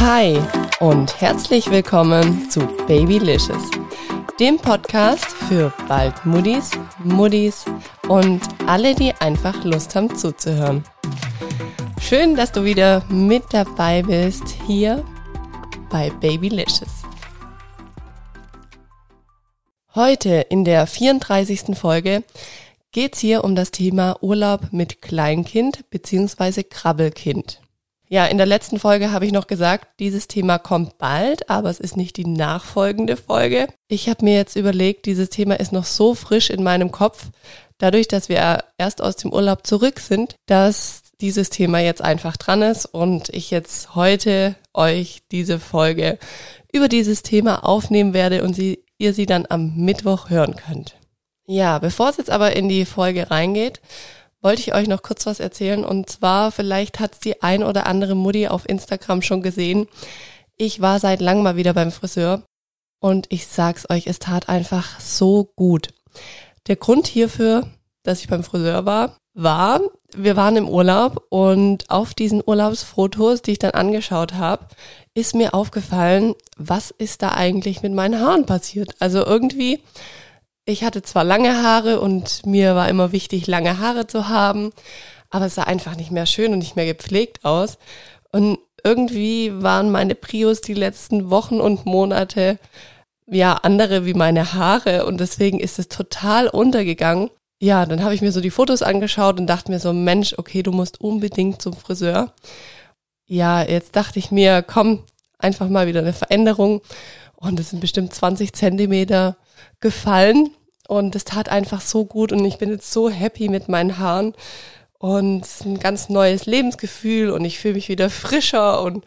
Hi und herzlich willkommen zu Babylicious, dem Podcast für bald Muddis, Muddis und alle, die einfach Lust haben zuzuhören. Schön, dass du wieder mit dabei bist hier bei Babylicious. Heute in der 34. Folge geht's hier um das Thema Urlaub mit Kleinkind bzw. Krabbelkind. Ja, in der letzten Folge habe ich noch gesagt, dieses Thema kommt bald, aber es ist nicht die nachfolgende Folge. Ich habe mir jetzt überlegt, dieses Thema ist noch so frisch in meinem Kopf, dadurch, dass wir erst aus dem Urlaub zurück sind, dass dieses Thema jetzt einfach dran ist und ich jetzt heute euch diese Folge über dieses Thema aufnehmen werde und sie, ihr sie dann am Mittwoch hören könnt. Ja, bevor es jetzt aber in die Folge reingeht, wollte ich euch noch kurz was erzählen. Und zwar, vielleicht hat die ein oder andere Mutti auf Instagram schon gesehen. Ich war seit langem mal wieder beim Friseur und ich sag's euch, es tat einfach so gut. Der Grund hierfür, dass ich beim Friseur war, war, wir waren im Urlaub und auf diesen Urlaubsfotos, die ich dann angeschaut habe, ist mir aufgefallen, was ist da eigentlich mit meinen Haaren passiert. Also irgendwie ich hatte zwar lange Haare und mir war immer wichtig, lange Haare zu haben, aber es sah einfach nicht mehr schön und nicht mehr gepflegt aus. Und irgendwie waren meine Prios die letzten Wochen und Monate ja andere wie meine Haare und deswegen ist es total untergegangen. Ja, dann habe ich mir so die Fotos angeschaut und dachte mir so, Mensch, okay, du musst unbedingt zum Friseur. Ja, jetzt dachte ich mir, komm, einfach mal wieder eine Veränderung. Und es sind bestimmt 20 Zentimeter gefallen. Und es tat einfach so gut und ich bin jetzt so happy mit meinen Haaren. Und ein ganz neues Lebensgefühl und ich fühle mich wieder frischer und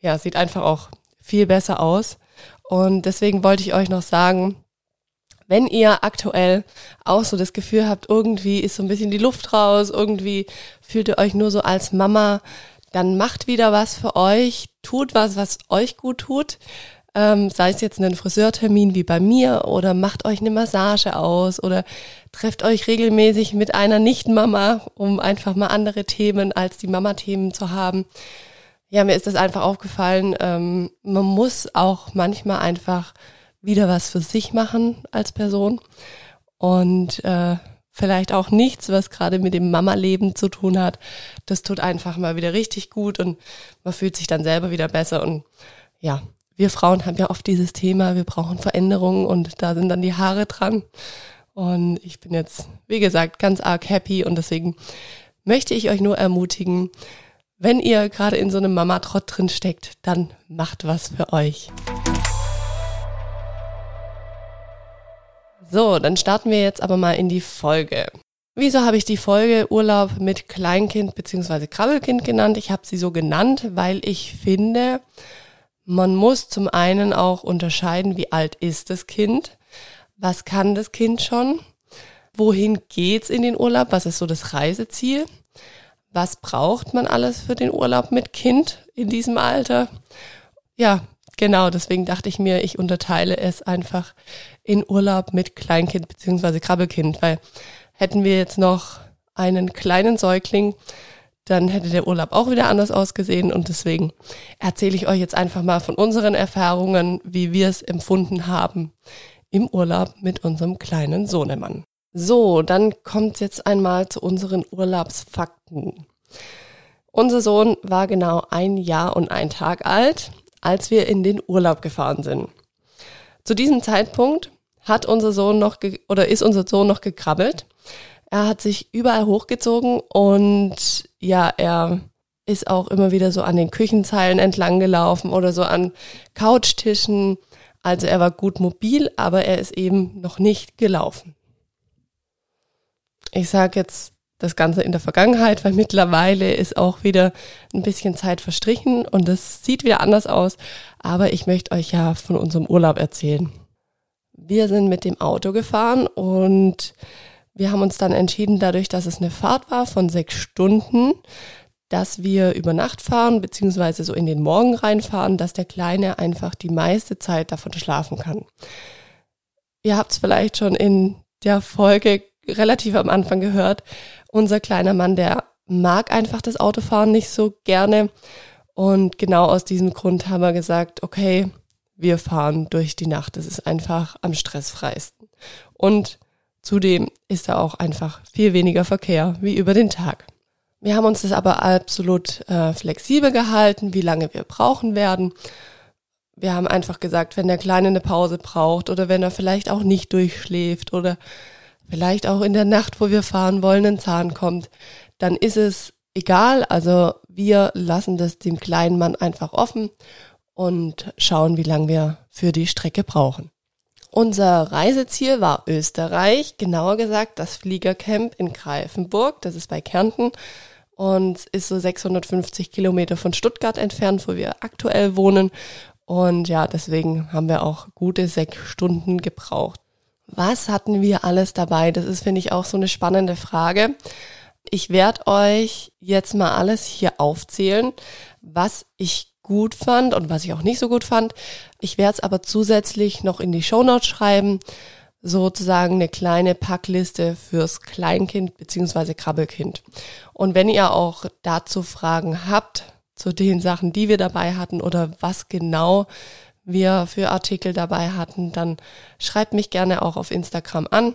ja, sieht einfach auch viel besser aus. Und deswegen wollte ich euch noch sagen, wenn ihr aktuell auch so das Gefühl habt, irgendwie ist so ein bisschen die Luft raus, irgendwie fühlt ihr euch nur so als Mama, dann macht wieder was für euch, tut was, was euch gut tut ähm, sei es jetzt einen Friseurtermin wie bei mir oder macht euch eine Massage aus oder trefft euch regelmäßig mit einer Nicht-Mama, um einfach mal andere Themen als die Mama-Themen zu haben. Ja, mir ist das einfach aufgefallen. Ähm, man muss auch manchmal einfach wieder was für sich machen als Person und äh, vielleicht auch nichts, was gerade mit dem Mama-Leben zu tun hat. Das tut einfach mal wieder richtig gut und man fühlt sich dann selber wieder besser und ja, wir Frauen haben ja oft dieses Thema, wir brauchen Veränderungen und da sind dann die Haare dran. Und ich bin jetzt, wie gesagt, ganz arg happy und deswegen möchte ich euch nur ermutigen, wenn ihr gerade in so einem Mama-Trott drin steckt, dann macht was für euch. So, dann starten wir jetzt aber mal in die Folge. Wieso habe ich die Folge Urlaub mit Kleinkind bzw. Krabbelkind genannt? Ich habe sie so genannt, weil ich finde, man muss zum einen auch unterscheiden, wie alt ist das Kind, was kann das Kind schon, wohin geht's in den Urlaub, was ist so das Reiseziel, was braucht man alles für den Urlaub mit Kind in diesem Alter. Ja, genau, deswegen dachte ich mir, ich unterteile es einfach in Urlaub mit Kleinkind beziehungsweise Krabbelkind, weil hätten wir jetzt noch einen kleinen Säugling, dann hätte der Urlaub auch wieder anders ausgesehen. Und deswegen erzähle ich euch jetzt einfach mal von unseren Erfahrungen, wie wir es empfunden haben im Urlaub mit unserem kleinen Sohnemann. So, dann kommt jetzt einmal zu unseren Urlaubsfakten. Unser Sohn war genau ein Jahr und ein Tag alt, als wir in den Urlaub gefahren sind. Zu diesem Zeitpunkt hat unser Sohn noch oder ist unser Sohn noch gekrabbelt. Er hat sich überall hochgezogen und ja, er ist auch immer wieder so an den Küchenzeilen entlang gelaufen oder so an Couchtischen. Also er war gut mobil, aber er ist eben noch nicht gelaufen. Ich sage jetzt das Ganze in der Vergangenheit, weil mittlerweile ist auch wieder ein bisschen Zeit verstrichen und es sieht wieder anders aus. Aber ich möchte euch ja von unserem Urlaub erzählen. Wir sind mit dem Auto gefahren und wir haben uns dann entschieden, dadurch, dass es eine Fahrt war von sechs Stunden, dass wir über Nacht fahren, beziehungsweise so in den Morgen reinfahren, dass der Kleine einfach die meiste Zeit davon schlafen kann. Ihr habt es vielleicht schon in der Folge relativ am Anfang gehört. Unser kleiner Mann, der mag einfach das Autofahren nicht so gerne. Und genau aus diesem Grund haben wir gesagt, okay, wir fahren durch die Nacht. Das ist einfach am stressfreisten. Und zudem ist da auch einfach viel weniger Verkehr wie über den Tag. Wir haben uns das aber absolut äh, flexibel gehalten, wie lange wir brauchen werden. Wir haben einfach gesagt, wenn der Kleine eine Pause braucht oder wenn er vielleicht auch nicht durchschläft oder vielleicht auch in der Nacht, wo wir fahren wollen, ein Zahn kommt, dann ist es egal. Also wir lassen das dem kleinen Mann einfach offen und schauen, wie lange wir für die Strecke brauchen. Unser Reiseziel war Österreich, genauer gesagt das Fliegercamp in Greifenburg, das ist bei Kärnten und ist so 650 Kilometer von Stuttgart entfernt, wo wir aktuell wohnen. Und ja, deswegen haben wir auch gute sechs Stunden gebraucht. Was hatten wir alles dabei? Das ist, finde ich, auch so eine spannende Frage. Ich werde euch jetzt mal alles hier aufzählen, was ich gut fand und was ich auch nicht so gut fand. Ich werde es aber zusätzlich noch in die Shownotes schreiben, sozusagen eine kleine Packliste fürs Kleinkind beziehungsweise Krabbelkind. Und wenn ihr auch dazu Fragen habt, zu den Sachen, die wir dabei hatten oder was genau wir für Artikel dabei hatten, dann schreibt mich gerne auch auf Instagram an.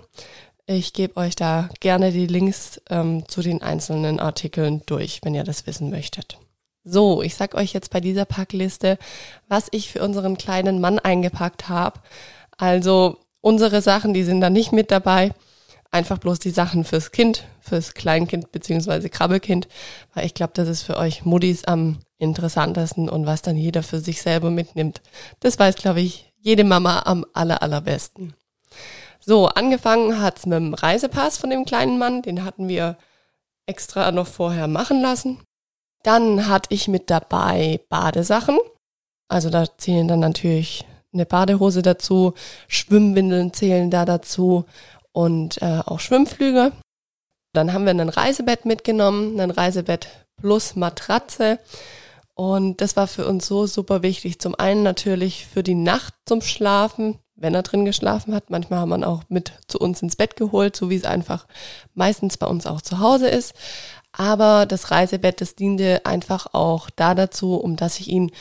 Ich gebe euch da gerne die Links ähm, zu den einzelnen Artikeln durch, wenn ihr das wissen möchtet. So, ich sag euch jetzt bei dieser Packliste, was ich für unseren kleinen Mann eingepackt habe. Also unsere Sachen, die sind da nicht mit dabei. Einfach bloß die Sachen fürs Kind, fürs Kleinkind beziehungsweise Krabbelkind, weil ich glaube, das ist für euch Muddis am interessantesten und was dann jeder für sich selber mitnimmt. Das weiß, glaube ich, jede Mama am aller, allerbesten. So, angefangen hat's mit dem Reisepass von dem kleinen Mann. Den hatten wir extra noch vorher machen lassen. Dann hatte ich mit dabei Badesachen. Also da zählen dann natürlich eine Badehose dazu, Schwimmwindeln zählen da dazu und äh, auch Schwimmflüge. Dann haben wir ein Reisebett mitgenommen, ein Reisebett plus Matratze. Und das war für uns so super wichtig. Zum einen natürlich für die Nacht zum Schlafen, wenn er drin geschlafen hat. Manchmal haben wir ihn auch mit zu uns ins Bett geholt, so wie es einfach meistens bei uns auch zu Hause ist. Aber das Reisebett, das diente einfach auch da dazu, um dass ich ihn,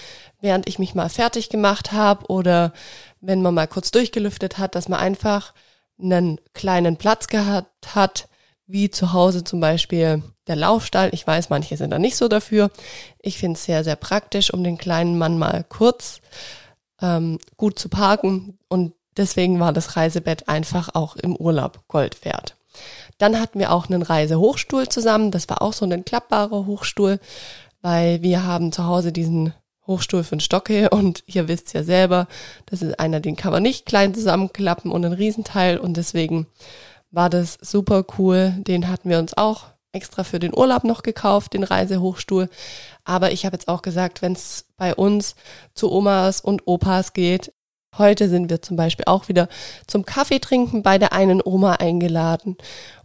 während ich mich mal fertig gemacht habe oder wenn man mal kurz durchgelüftet hat, dass man einfach einen kleinen Platz gehabt hat, wie zu Hause zum Beispiel der Laufstall. Ich weiß, manche sind da nicht so dafür. Ich finde es sehr, sehr praktisch, um den kleinen Mann mal kurz ähm, gut zu parken. Und deswegen war das Reisebett einfach auch im Urlaub Gold wert. Dann hatten wir auch einen Reisehochstuhl zusammen. Das war auch so ein klappbarer Hochstuhl, weil wir haben zu Hause diesen Hochstuhl für den Stocke und ihr wisst ja selber, das ist einer, den kann man nicht klein zusammenklappen und ein Riesenteil und deswegen war das super cool. Den hatten wir uns auch extra für den Urlaub noch gekauft, den Reisehochstuhl. Aber ich habe jetzt auch gesagt, wenn es bei uns zu Omas und Opas geht, heute sind wir zum Beispiel auch wieder zum Kaffee trinken bei der einen Oma eingeladen.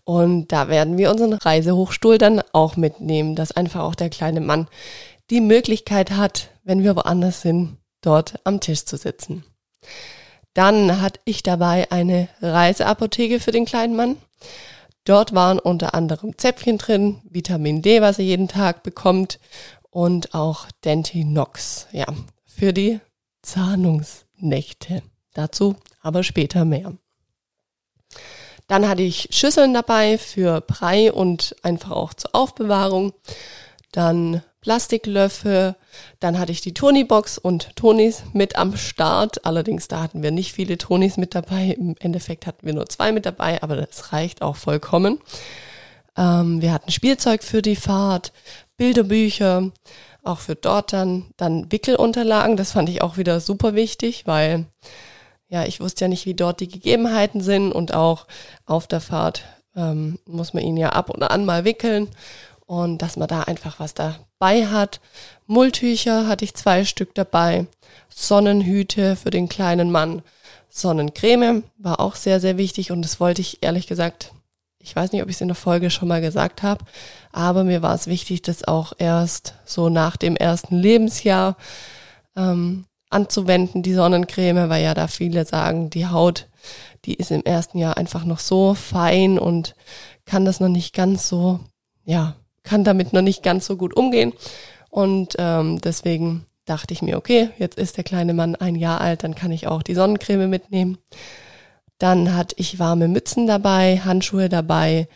Und da werden wir unseren Reisehochstuhl dann auch mitnehmen, dass einfach auch der kleine Mann die Möglichkeit hat, wenn wir woanders sind, dort am Tisch zu sitzen. Dann hatte ich dabei eine Reiseapotheke für den kleinen Mann. Dort waren unter anderem Zäpfchen drin, Vitamin D, was er jeden Tag bekommt und auch Dentinox, ja, für die Zahnungsnächte. Dazu aber später mehr. Dann hatte ich Schüsseln dabei für Brei und einfach auch zur Aufbewahrung. Dann Plastiklöffel. Dann hatte ich die Toni-Box und Tonis mit am Start. Allerdings, da hatten wir nicht viele Tonis mit dabei. Im Endeffekt hatten wir nur zwei mit dabei, aber das reicht auch vollkommen. Ähm, wir hatten Spielzeug für die Fahrt, Bilderbücher, auch für dort dann, dann Wickelunterlagen. Das fand ich auch wieder super wichtig, weil ja, ich wusste ja nicht, wie dort die Gegebenheiten sind und auch auf der Fahrt ähm, muss man ihn ja ab und an mal wickeln und dass man da einfach was dabei hat. Mulltücher hatte ich zwei Stück dabei, Sonnenhüte für den kleinen Mann, Sonnencreme war auch sehr, sehr wichtig und das wollte ich ehrlich gesagt, ich weiß nicht, ob ich es in der Folge schon mal gesagt habe, aber mir war es wichtig, das auch erst so nach dem ersten Lebensjahr ähm, anzuwenden, die Sonnencreme, weil ja da viele sagen, die Haut, die ist im ersten Jahr einfach noch so fein und kann das noch nicht ganz so, ja, kann damit noch nicht ganz so gut umgehen. Und ähm, deswegen dachte ich mir, okay, jetzt ist der kleine Mann ein Jahr alt, dann kann ich auch die Sonnencreme mitnehmen. Dann hatte ich warme Mützen dabei, Handschuhe dabei,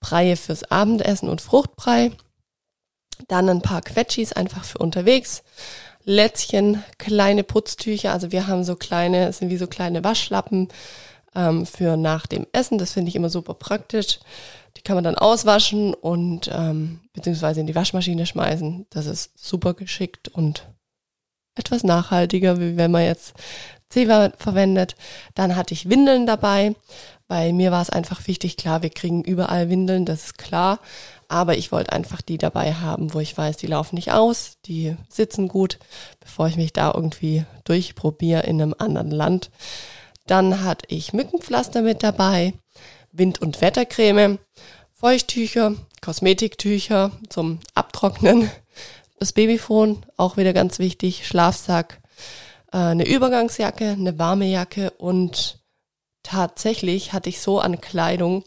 Breie fürs Abendessen und Fruchtbrei. Dann ein paar Quetschis einfach für unterwegs. Lätzchen, kleine Putztücher. Also wir haben so kleine, sind wie so kleine Waschlappen ähm, für nach dem Essen. Das finde ich immer super praktisch. Die kann man dann auswaschen und ähm, beziehungsweise in die Waschmaschine schmeißen. Das ist super geschickt und etwas nachhaltiger, wie wenn man jetzt Zewa verwendet. Dann hatte ich Windeln dabei. Bei mir war es einfach wichtig, klar, wir kriegen überall Windeln, das ist klar. Aber ich wollte einfach die dabei haben, wo ich weiß, die laufen nicht aus, die sitzen gut, bevor ich mich da irgendwie durchprobiere in einem anderen Land. Dann hatte ich Mückenpflaster mit dabei, Wind- und Wettercreme, Feuchttücher, Kosmetiktücher zum Abtrocknen, das Babyphone, auch wieder ganz wichtig, Schlafsack, äh, eine Übergangsjacke, eine warme Jacke und tatsächlich hatte ich so an Kleidung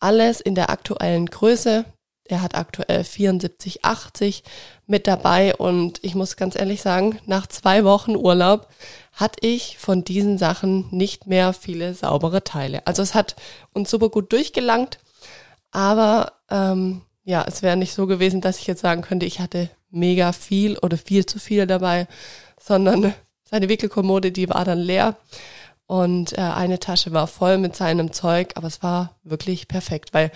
alles in der aktuellen Größe. Er hat aktuell 74, 80 mit dabei und ich muss ganz ehrlich sagen, nach zwei Wochen Urlaub hatte ich von diesen Sachen nicht mehr viele saubere Teile. Also es hat uns super gut durchgelangt, aber ähm, ja, es wäre nicht so gewesen, dass ich jetzt sagen könnte, ich hatte mega viel oder viel zu viel dabei, sondern seine Wickelkommode, die war dann leer und äh, eine Tasche war voll mit seinem Zeug, aber es war wirklich perfekt, weil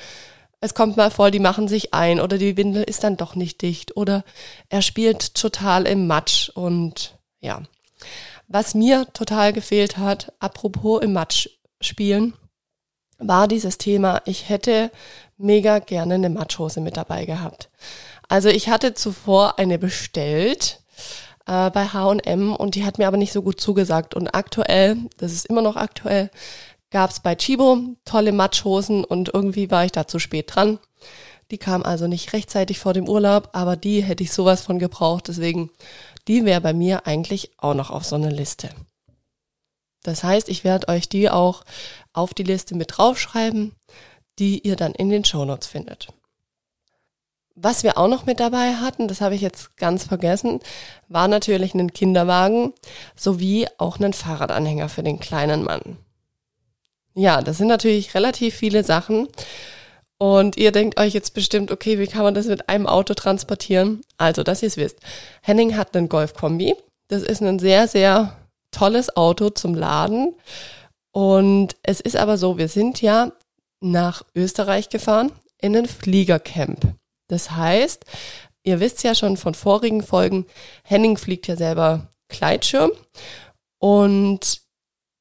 es kommt mal vor, die machen sich ein oder die Windel ist dann doch nicht dicht oder er spielt total im Matsch und ja. Was mir total gefehlt hat, apropos im Matsch spielen, war dieses Thema, ich hätte mega gerne eine Matschhose mit dabei gehabt. Also ich hatte zuvor eine bestellt äh, bei H&M und die hat mir aber nicht so gut zugesagt. Und aktuell, das ist immer noch aktuell, gab es bei Chibo tolle Matschhosen und irgendwie war ich da zu spät dran. Die kam also nicht rechtzeitig vor dem Urlaub, aber die hätte ich sowas von gebraucht. Deswegen die wäre bei mir eigentlich auch noch auf so einer Liste. Das heißt, ich werde euch die auch auf die Liste mit draufschreiben, die ihr dann in den Shownotes findet. Was wir auch noch mit dabei hatten, das habe ich jetzt ganz vergessen, war natürlich ein Kinderwagen sowie auch einen Fahrradanhänger für den kleinen Mann. Ja, das sind natürlich relativ viele Sachen. Und ihr denkt euch jetzt bestimmt, okay, wie kann man das mit einem Auto transportieren? Also, dass ihr es wisst. Henning hat einen Golf-Kombi. Das ist ein sehr, sehr tolles Auto zum Laden. Und es ist aber so, wir sind ja nach Österreich gefahren in ein Fliegercamp. Das heißt, ihr wisst ja schon von vorigen Folgen, Henning fliegt ja selber Gleitschirm. Und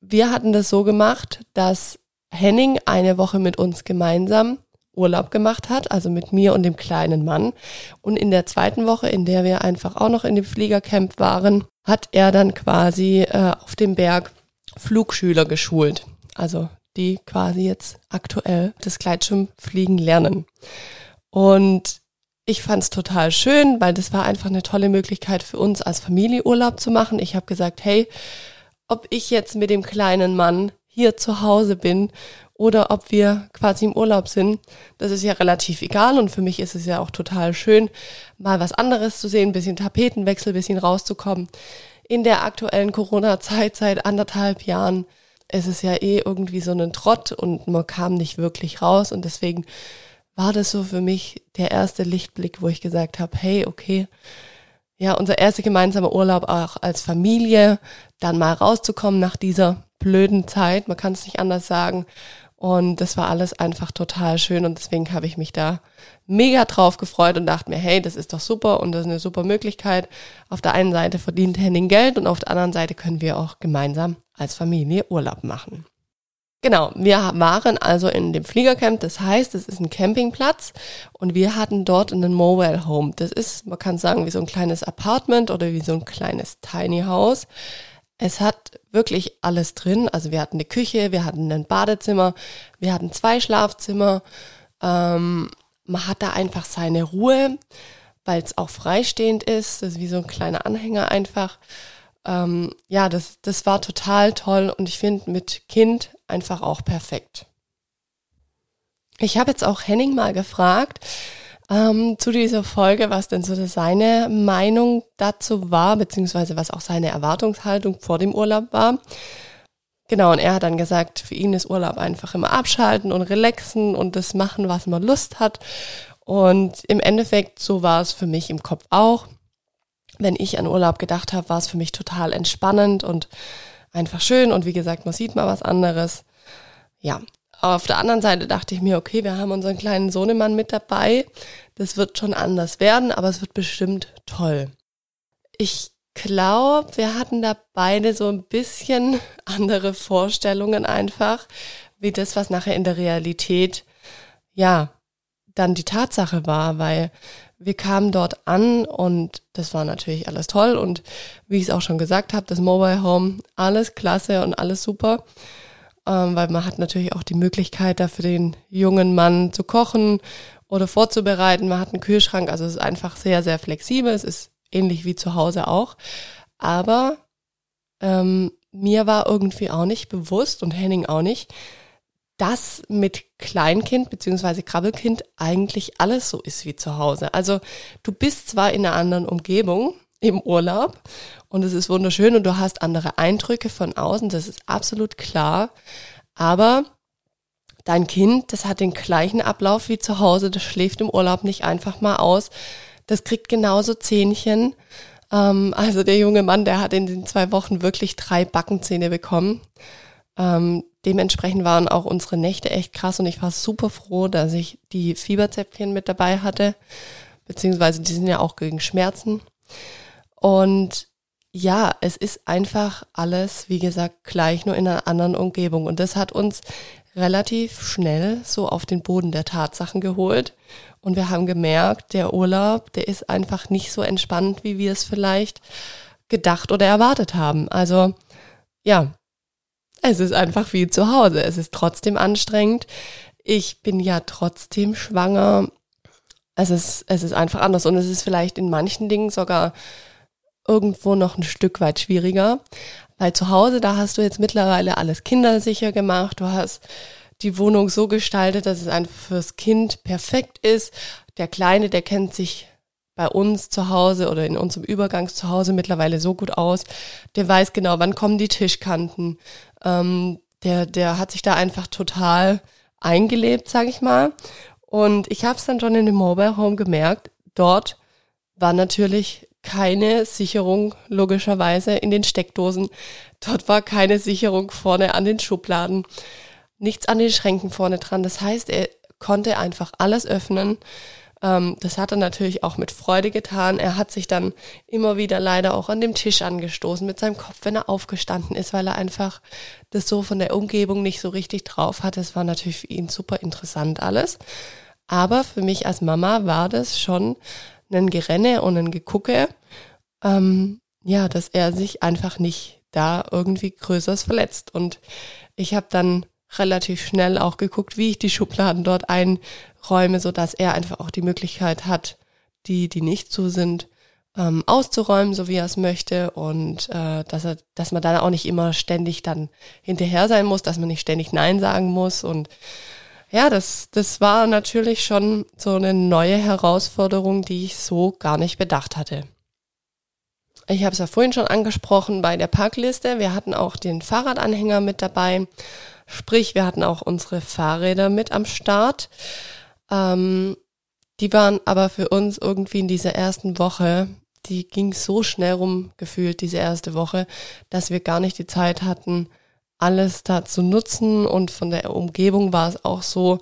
wir hatten das so gemacht, dass Henning eine Woche mit uns gemeinsam Urlaub gemacht hat, also mit mir und dem kleinen Mann. Und in der zweiten Woche, in der wir einfach auch noch in dem Fliegercamp waren, hat er dann quasi äh, auf dem Berg Flugschüler geschult. Also die quasi jetzt aktuell das Gleitschirmfliegen lernen. Und ich fand es total schön, weil das war einfach eine tolle Möglichkeit für uns als Familie Urlaub zu machen. Ich habe gesagt, hey, ob ich jetzt mit dem kleinen Mann hier zu Hause bin oder ob wir quasi im Urlaub sind, das ist ja relativ egal und für mich ist es ja auch total schön, mal was anderes zu sehen, bisschen Tapetenwechsel, bisschen rauszukommen. In der aktuellen Corona-Zeit seit anderthalb Jahren ist es ja eh irgendwie so ein Trott und man kam nicht wirklich raus und deswegen war das so für mich der erste Lichtblick, wo ich gesagt habe, hey, okay, ja, unser erster gemeinsamer Urlaub auch als Familie, dann mal rauszukommen nach dieser blöden Zeit, man kann es nicht anders sagen. Und das war alles einfach total schön und deswegen habe ich mich da mega drauf gefreut und dachte mir, hey, das ist doch super und das ist eine super Möglichkeit. Auf der einen Seite verdient Henning Geld und auf der anderen Seite können wir auch gemeinsam als Familie Urlaub machen. Genau, wir waren also in dem Fliegercamp, das heißt, es ist ein Campingplatz und wir hatten dort einen Mobile Home. Das ist, man kann sagen, wie so ein kleines Apartment oder wie so ein kleines Tiny House. Es hat wirklich alles drin. Also wir hatten eine Küche, wir hatten ein Badezimmer, wir hatten zwei Schlafzimmer. Ähm, man hat da einfach seine Ruhe, weil es auch freistehend ist. Das ist wie so ein kleiner Anhänger einfach. Ähm, ja, das, das war total toll und ich finde mit Kind einfach auch perfekt. Ich habe jetzt auch Henning mal gefragt, ähm, zu dieser Folge, was denn so seine Meinung dazu war, beziehungsweise was auch seine Erwartungshaltung vor dem Urlaub war. Genau, und er hat dann gesagt, für ihn ist Urlaub einfach immer abschalten und relaxen und das machen, was man Lust hat. Und im Endeffekt, so war es für mich im Kopf auch. Wenn ich an Urlaub gedacht habe, war es für mich total entspannend und einfach schön. Und wie gesagt, man sieht mal was anderes. Ja, auf der anderen Seite dachte ich mir, okay, wir haben unseren kleinen Sohnemann mit dabei. Das wird schon anders werden, aber es wird bestimmt toll. Ich glaube, wir hatten da beide so ein bisschen andere Vorstellungen einfach, wie das, was nachher in der Realität, ja, dann die Tatsache war, weil wir kamen dort an und das war natürlich alles toll und wie ich es auch schon gesagt habe, das Mobile Home, alles klasse und alles super, ähm, weil man hat natürlich auch die Möglichkeit, da für den jungen Mann zu kochen oder vorzubereiten. Man hat einen Kühlschrank, also es ist einfach sehr, sehr flexibel. Es ist ähnlich wie zu Hause auch. Aber ähm, mir war irgendwie auch nicht bewusst und Henning auch nicht, dass mit Kleinkind beziehungsweise Krabbelkind eigentlich alles so ist wie zu Hause. Also du bist zwar in einer anderen Umgebung im Urlaub und es ist wunderschön und du hast andere Eindrücke von außen, das ist absolut klar, aber dein Kind, das hat den gleichen Ablauf wie zu Hause, das schläft im Urlaub nicht einfach mal aus, das kriegt genauso Zähnchen. Ähm, also der junge Mann, der hat in den zwei Wochen wirklich drei Backenzähne bekommen. Ähm, dementsprechend waren auch unsere Nächte echt krass und ich war super froh, dass ich die Fieberzäpfchen mit dabei hatte, beziehungsweise die sind ja auch gegen Schmerzen. Und ja, es ist einfach alles, wie gesagt, gleich nur in einer anderen Umgebung. Und das hat uns relativ schnell so auf den Boden der Tatsachen geholt. Und wir haben gemerkt, der Urlaub, der ist einfach nicht so entspannt, wie wir es vielleicht gedacht oder erwartet haben. Also ja, es ist einfach wie zu Hause. Es ist trotzdem anstrengend. Ich bin ja trotzdem schwanger. Es ist, es ist einfach anders. Und es ist vielleicht in manchen Dingen sogar irgendwo noch ein Stück weit schwieriger. Weil zu Hause, da hast du jetzt mittlerweile alles kindersicher gemacht. Du hast die Wohnung so gestaltet, dass es einfach fürs Kind perfekt ist. Der Kleine, der kennt sich bei uns zu Hause oder in unserem Übergangszuhause mittlerweile so gut aus. Der weiß genau, wann kommen die Tischkanten. Ähm, der, der hat sich da einfach total eingelebt, sag ich mal. Und ich habe es dann schon in dem Mobile Home gemerkt. Dort war natürlich keine Sicherung logischerweise in den Steckdosen. Dort war keine Sicherung vorne an den Schubladen nichts an den Schränken vorne dran. Das heißt, er konnte einfach alles öffnen. Ähm, das hat er natürlich auch mit Freude getan. Er hat sich dann immer wieder leider auch an dem Tisch angestoßen mit seinem Kopf, wenn er aufgestanden ist, weil er einfach das so von der Umgebung nicht so richtig drauf hat. Das war natürlich für ihn super interessant alles. Aber für mich als Mama war das schon ein Gerenne und ein Gegucke, ähm, ja, dass er sich einfach nicht da irgendwie Größeres verletzt. Und ich habe dann relativ schnell auch geguckt, wie ich die Schubladen dort einräume, so dass er einfach auch die Möglichkeit hat, die, die nicht zu sind, ähm, auszuräumen, so wie er es möchte und äh, dass er, dass man dann auch nicht immer ständig dann hinterher sein muss, dass man nicht ständig Nein sagen muss und ja, das, das war natürlich schon so eine neue Herausforderung, die ich so gar nicht bedacht hatte. Ich habe es ja vorhin schon angesprochen bei der Parkliste. Wir hatten auch den Fahrradanhänger mit dabei. Sprich, wir hatten auch unsere Fahrräder mit am Start. Ähm, die waren aber für uns irgendwie in dieser ersten Woche, die ging so schnell rum gefühlt, diese erste Woche, dass wir gar nicht die Zeit hatten, alles da zu nutzen. Und von der Umgebung war es auch so,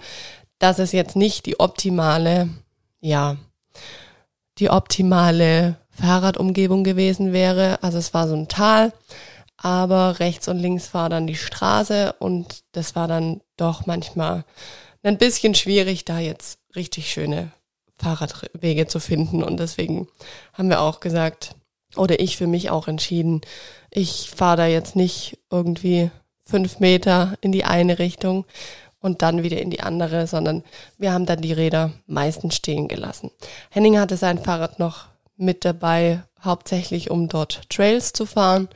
dass es jetzt nicht die optimale, ja, die optimale Fahrradumgebung gewesen wäre. Also es war so ein Tal aber rechts und links war dann die Straße und das war dann doch manchmal ein bisschen schwierig, da jetzt richtig schöne Fahrradwege zu finden und deswegen haben wir auch gesagt, oder ich für mich auch entschieden, ich fahre da jetzt nicht irgendwie fünf Meter in die eine Richtung und dann wieder in die andere, sondern wir haben dann die Räder meistens stehen gelassen. Henning hatte sein Fahrrad noch mit dabei, hauptsächlich um dort Trails zu fahren.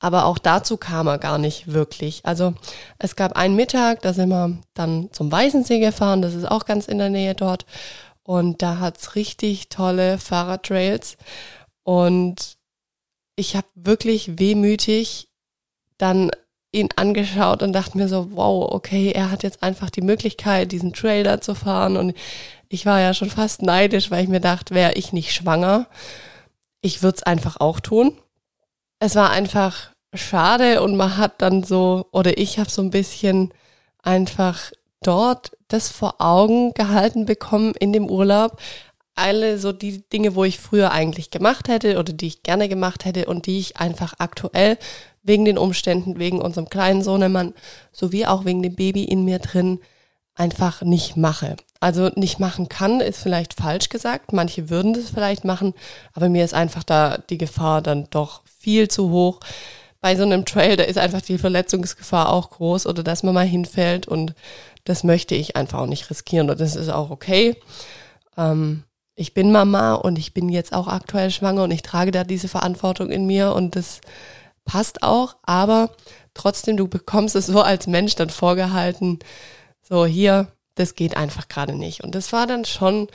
Aber auch dazu kam er gar nicht wirklich. Also es gab einen Mittag, da sind wir dann zum Weißensee gefahren, das ist auch ganz in der Nähe dort. Und da hat's richtig tolle Fahrradtrails. Und ich habe wirklich wehmütig dann ihn angeschaut und dachte mir so, wow, okay, er hat jetzt einfach die Möglichkeit, diesen Trailer zu fahren. Und ich war ja schon fast neidisch, weil ich mir dachte, wäre ich nicht schwanger, ich würde es einfach auch tun. Es war einfach schade und man hat dann so, oder ich habe so ein bisschen einfach dort das vor Augen gehalten bekommen in dem Urlaub. Alle so die Dinge, wo ich früher eigentlich gemacht hätte oder die ich gerne gemacht hätte und die ich einfach aktuell wegen den Umständen, wegen unserem kleinen Sohnemann, sowie auch wegen dem Baby in mir drin, einfach nicht mache. Also nicht machen kann, ist vielleicht falsch gesagt. Manche würden das vielleicht machen, aber mir ist einfach da die Gefahr dann doch viel zu hoch. Bei so einem Trail, da ist einfach die Verletzungsgefahr auch groß oder dass man mal hinfällt und das möchte ich einfach auch nicht riskieren und das ist auch okay. Ähm, ich bin Mama und ich bin jetzt auch aktuell schwanger und ich trage da diese Verantwortung in mir und das passt auch, aber trotzdem, du bekommst es so als Mensch dann vorgehalten, so hier, das geht einfach gerade nicht. Und das war dann schon,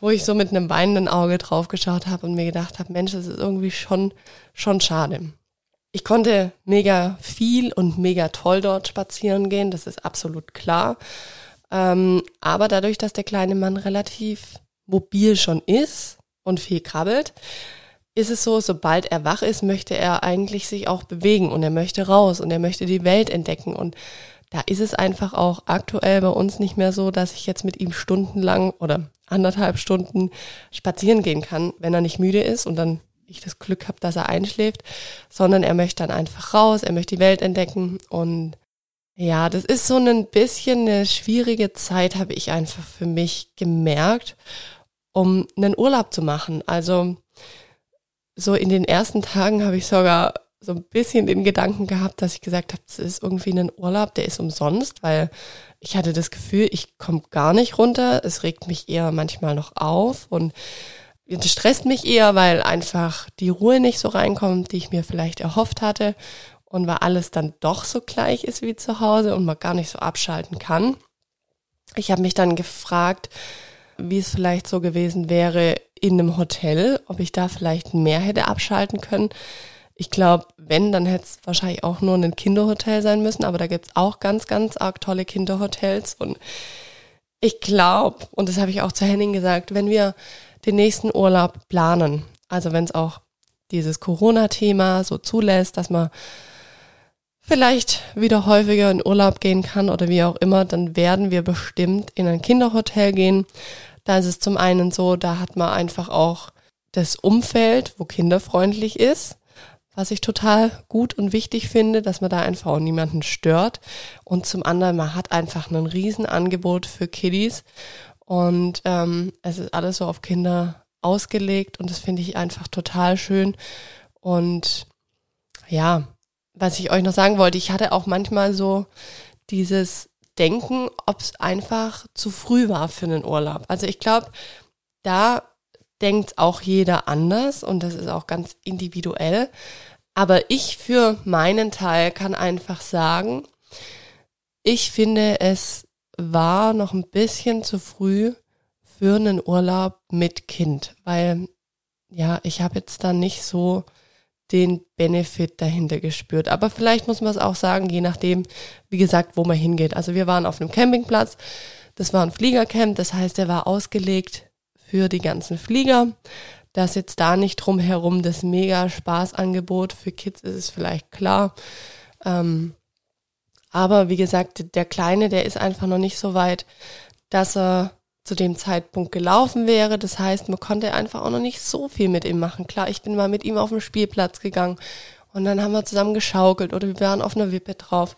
wo ich so mit einem weinenden Auge drauf geschaut habe und mir gedacht habe, Mensch, das ist irgendwie schon, schon schade. Ich konnte mega viel und mega toll dort spazieren gehen, das ist absolut klar. Ähm, aber dadurch, dass der kleine Mann relativ mobil schon ist und viel krabbelt, ist es so, sobald er wach ist, möchte er eigentlich sich auch bewegen und er möchte raus und er möchte die Welt entdecken. Und da ist es einfach auch aktuell bei uns nicht mehr so, dass ich jetzt mit ihm stundenlang oder anderthalb Stunden spazieren gehen kann, wenn er nicht müde ist und dann ich das Glück habe, dass er einschläft, sondern er möchte dann einfach raus, er möchte die Welt entdecken und ja, das ist so ein bisschen eine schwierige Zeit, habe ich einfach für mich gemerkt, um einen Urlaub zu machen. Also so in den ersten Tagen habe ich sogar so ein bisschen den Gedanken gehabt, dass ich gesagt habe, das ist irgendwie ein Urlaub, der ist umsonst, weil ich hatte das Gefühl, ich komme gar nicht runter. Es regt mich eher manchmal noch auf und das stresst mich eher, weil einfach die Ruhe nicht so reinkommt, die ich mir vielleicht erhofft hatte und weil alles dann doch so gleich ist wie zu Hause und man gar nicht so abschalten kann. Ich habe mich dann gefragt, wie es vielleicht so gewesen wäre in einem Hotel, ob ich da vielleicht mehr hätte abschalten können. Ich glaube, wenn, dann hätte es wahrscheinlich auch nur ein Kinderhotel sein müssen, aber da gibt es auch ganz, ganz arg tolle Kinderhotels. Und ich glaube, und das habe ich auch zu Henning gesagt, wenn wir den nächsten Urlaub planen, also wenn es auch dieses Corona-Thema so zulässt, dass man vielleicht wieder häufiger in Urlaub gehen kann oder wie auch immer, dann werden wir bestimmt in ein Kinderhotel gehen, da ist es zum einen so, da hat man einfach auch das Umfeld, wo kinderfreundlich ist, was ich total gut und wichtig finde, dass man da einfach auch niemanden stört. Und zum anderen, man hat einfach ein Riesenangebot für Kiddies und ähm, es ist alles so auf Kinder ausgelegt und das finde ich einfach total schön. Und ja, was ich euch noch sagen wollte, ich hatte auch manchmal so dieses denken, ob es einfach zu früh war für einen Urlaub. Also ich glaube, da denkt auch jeder anders und das ist auch ganz individuell. Aber ich für meinen Teil kann einfach sagen, ich finde, es war noch ein bisschen zu früh für einen Urlaub mit Kind, weil ja, ich habe jetzt da nicht so den Benefit dahinter gespürt. Aber vielleicht muss man es auch sagen, je nachdem, wie gesagt, wo man hingeht. Also wir waren auf einem Campingplatz, das war ein Fliegercamp, das heißt, er war ausgelegt für die ganzen Flieger. Dass jetzt da nicht drumherum das mega Spaßangebot für Kids ist, ist vielleicht klar. Ähm, aber wie gesagt, der Kleine, der ist einfach noch nicht so weit, dass er zu dem Zeitpunkt gelaufen wäre. Das heißt, man konnte einfach auch noch nicht so viel mit ihm machen. Klar, ich bin mal mit ihm auf den Spielplatz gegangen und dann haben wir zusammen geschaukelt oder wir waren auf einer Wippe drauf.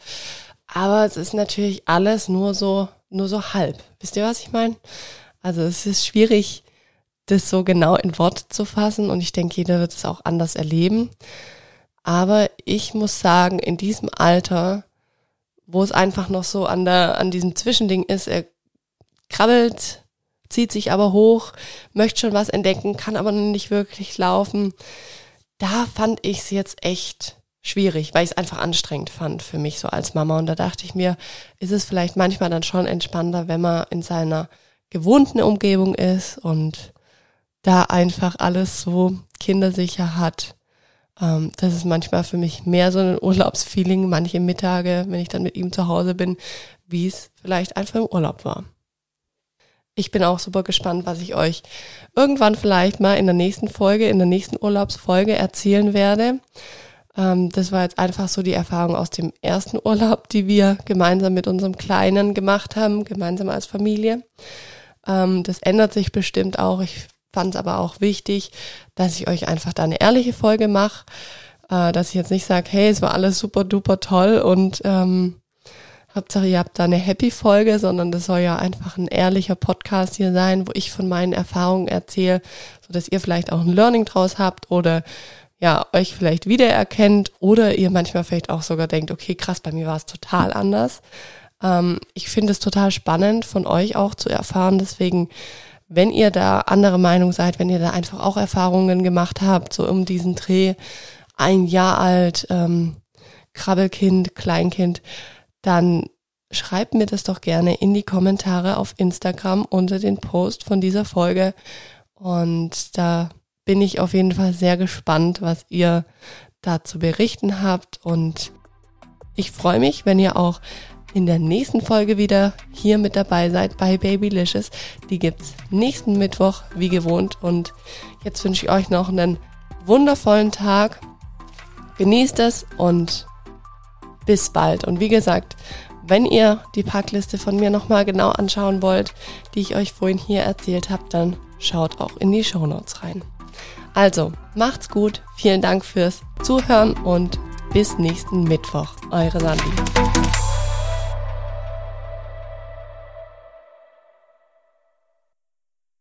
Aber es ist natürlich alles nur so, nur so halb. Wisst ihr, was ich meine? Also es ist schwierig, das so genau in Worte zu fassen und ich denke, jeder wird es auch anders erleben. Aber ich muss sagen, in diesem Alter, wo es einfach noch so an der, an diesem Zwischending ist, er krabbelt, zieht sich aber hoch, möchte schon was entdecken, kann aber noch nicht wirklich laufen. Da fand ich es jetzt echt schwierig, weil ich es einfach anstrengend fand für mich so als Mama. Und da dachte ich mir, ist es vielleicht manchmal dann schon entspannter, wenn man in seiner gewohnten Umgebung ist und da einfach alles so kindersicher hat. Ähm, das ist manchmal für mich mehr so ein Urlaubsfeeling, manche Mittage, wenn ich dann mit ihm zu Hause bin, wie es vielleicht einfach im Urlaub war. Ich bin auch super gespannt, was ich euch irgendwann vielleicht mal in der nächsten Folge, in der nächsten Urlaubsfolge erzählen werde. Ähm, das war jetzt einfach so die Erfahrung aus dem ersten Urlaub, die wir gemeinsam mit unserem Kleinen gemacht haben, gemeinsam als Familie. Ähm, das ändert sich bestimmt auch. Ich fand es aber auch wichtig, dass ich euch einfach da eine ehrliche Folge mache, äh, dass ich jetzt nicht sage, hey, es war alles super duper toll und ähm, Hauptsache ihr habt da eine Happy-Folge, sondern das soll ja einfach ein ehrlicher Podcast hier sein, wo ich von meinen Erfahrungen erzähle, so dass ihr vielleicht auch ein Learning draus habt oder ja, euch vielleicht wiedererkennt oder ihr manchmal vielleicht auch sogar denkt, okay, krass, bei mir war es total anders. Ähm, ich finde es total spannend von euch auch zu erfahren, deswegen wenn ihr da andere Meinung seid, wenn ihr da einfach auch Erfahrungen gemacht habt, so um diesen Dreh, ein Jahr alt, ähm, Krabbelkind, Kleinkind, dann schreibt mir das doch gerne in die Kommentare auf Instagram unter den Post von dieser Folge. Und da bin ich auf jeden Fall sehr gespannt, was ihr da zu berichten habt. Und ich freue mich, wenn ihr auch in der nächsten Folge wieder hier mit dabei seid bei Babylicious. Die gibt's nächsten Mittwoch wie gewohnt und jetzt wünsche ich euch noch einen wundervollen Tag. Genießt es und bis bald. Und wie gesagt, wenn ihr die Packliste von mir nochmal genau anschauen wollt, die ich euch vorhin hier erzählt habe, dann schaut auch in die Show Notes rein. Also, macht's gut, vielen Dank fürs Zuhören und bis nächsten Mittwoch. Eure Sandy.